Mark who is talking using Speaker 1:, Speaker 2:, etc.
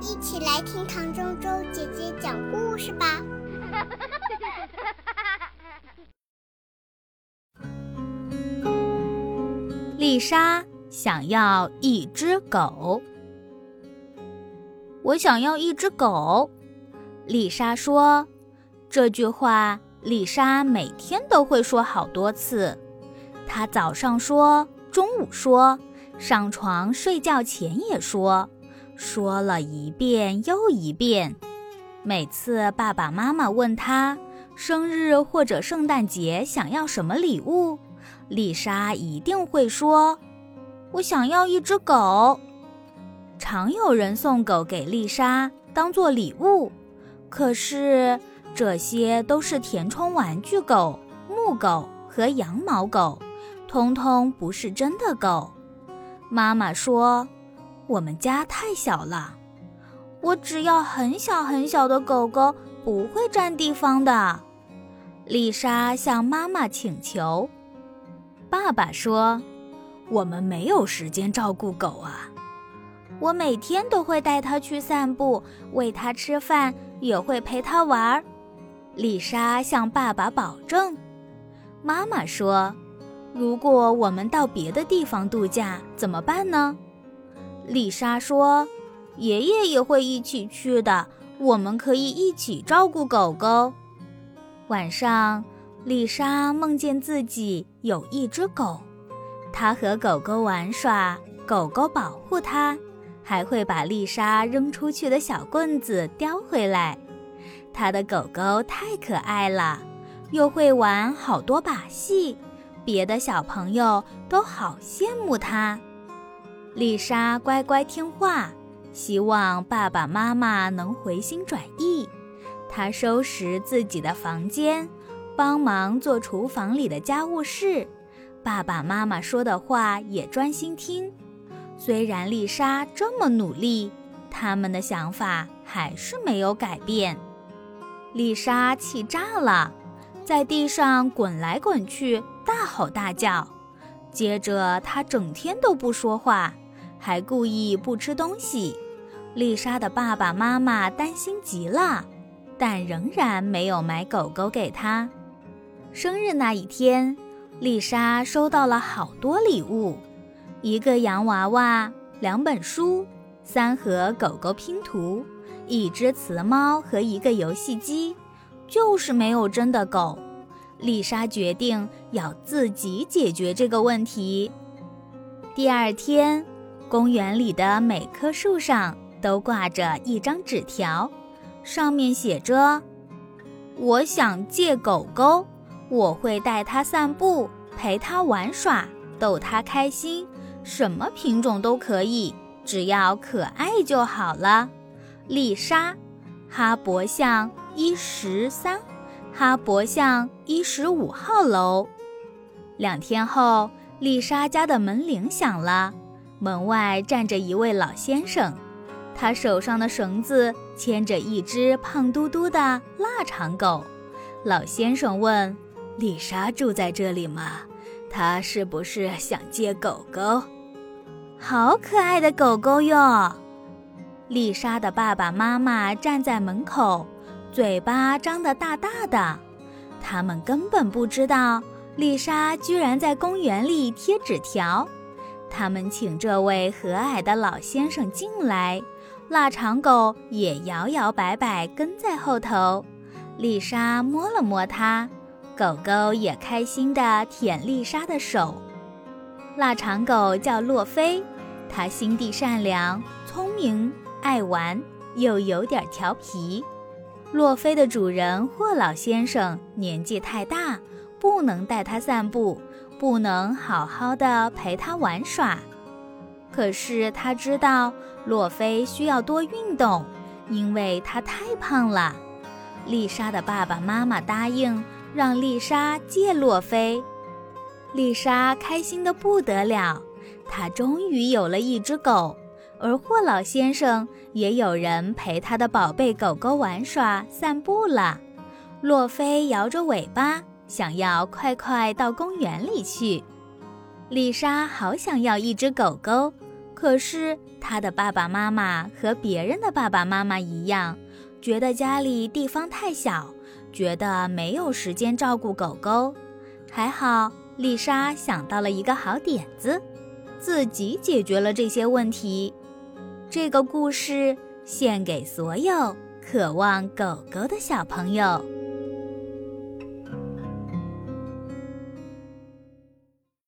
Speaker 1: 一起来听唐周周姐姐讲故事吧。
Speaker 2: 丽莎想要一只狗。我想要一只狗，丽莎说。这句话，丽莎每天都会说好多次。她早上说，中午说，上床睡觉前也说。说了一遍又一遍，每次爸爸妈妈问他生日或者圣诞节想要什么礼物，丽莎一定会说：“我想要一只狗。”常有人送狗给丽莎当做礼物，可是这些都是填充玩具狗、木狗和羊毛狗，通通不是真的狗。妈妈说。我们家太小了，我只要很小很小的狗狗，不会占地方的。丽莎向妈妈请求。爸爸说：“我们没有时间照顾狗啊。”我每天都会带它去散步，喂它吃饭，也会陪它玩。丽莎向爸爸保证。妈妈说：“如果我们到别的地方度假，怎么办呢？”丽莎说：“爷爷也会一起去的，我们可以一起照顾狗狗。”晚上，丽莎梦见自己有一只狗，她和狗狗玩耍，狗狗保护她，还会把丽莎扔出去的小棍子叼回来。她的狗狗太可爱了，又会玩好多把戏，别的小朋友都好羡慕它。丽莎乖乖听话，希望爸爸妈妈能回心转意。她收拾自己的房间，帮忙做厨房里的家务事。爸爸妈妈说的话也专心听。虽然丽莎这么努力，他们的想法还是没有改变。丽莎气炸了，在地上滚来滚去，大吼大叫。接着，他整天都不说话。还故意不吃东西，丽莎的爸爸妈妈担心极了，但仍然没有买狗狗给她。生日那一天，丽莎收到了好多礼物：一个洋娃娃、两本书、三盒狗狗拼图、一只雌猫和一个游戏机，就是没有真的狗。丽莎决定要自己解决这个问题。第二天。公园里的每棵树上都挂着一张纸条，上面写着：“我想借狗狗，我会带它散步，陪它玩耍，逗它开心，什么品种都可以，只要可爱就好了。”丽莎，哈勃巷一十三，哈勃巷一十五号楼。两天后，丽莎家的门铃响了。门外站着一位老先生，他手上的绳子牵着一只胖嘟嘟的腊肠狗。老先生问：“丽莎住在这里吗？她是不是想借狗狗？好可爱的狗狗哟！”丽莎的爸爸妈妈站在门口，嘴巴张得大大的。他们根本不知道丽莎居然在公园里贴纸条。他们请这位和蔼的老先生进来，腊肠狗也摇摇摆摆跟在后头。丽莎摸了摸它，狗狗也开心地舔丽莎的手。腊肠狗叫洛菲，它心地善良、聪明、爱玩，又有点调皮。洛菲的主人霍老先生年纪太大，不能带它散步。不能好好的陪他玩耍，可是他知道洛菲需要多运动，因为他太胖了。丽莎的爸爸妈妈答应让丽莎借洛菲，丽莎开心的不得了，她终于有了一只狗，而霍老先生也有人陪他的宝贝狗狗玩耍散步了。洛菲摇着尾巴。想要快快到公园里去，丽莎好想要一只狗狗，可是她的爸爸妈妈和别人的爸爸妈妈一样，觉得家里地方太小，觉得没有时间照顾狗狗。还好，丽莎想到了一个好点子，自己解决了这些问题。这个故事献给所有渴望狗狗的小朋友。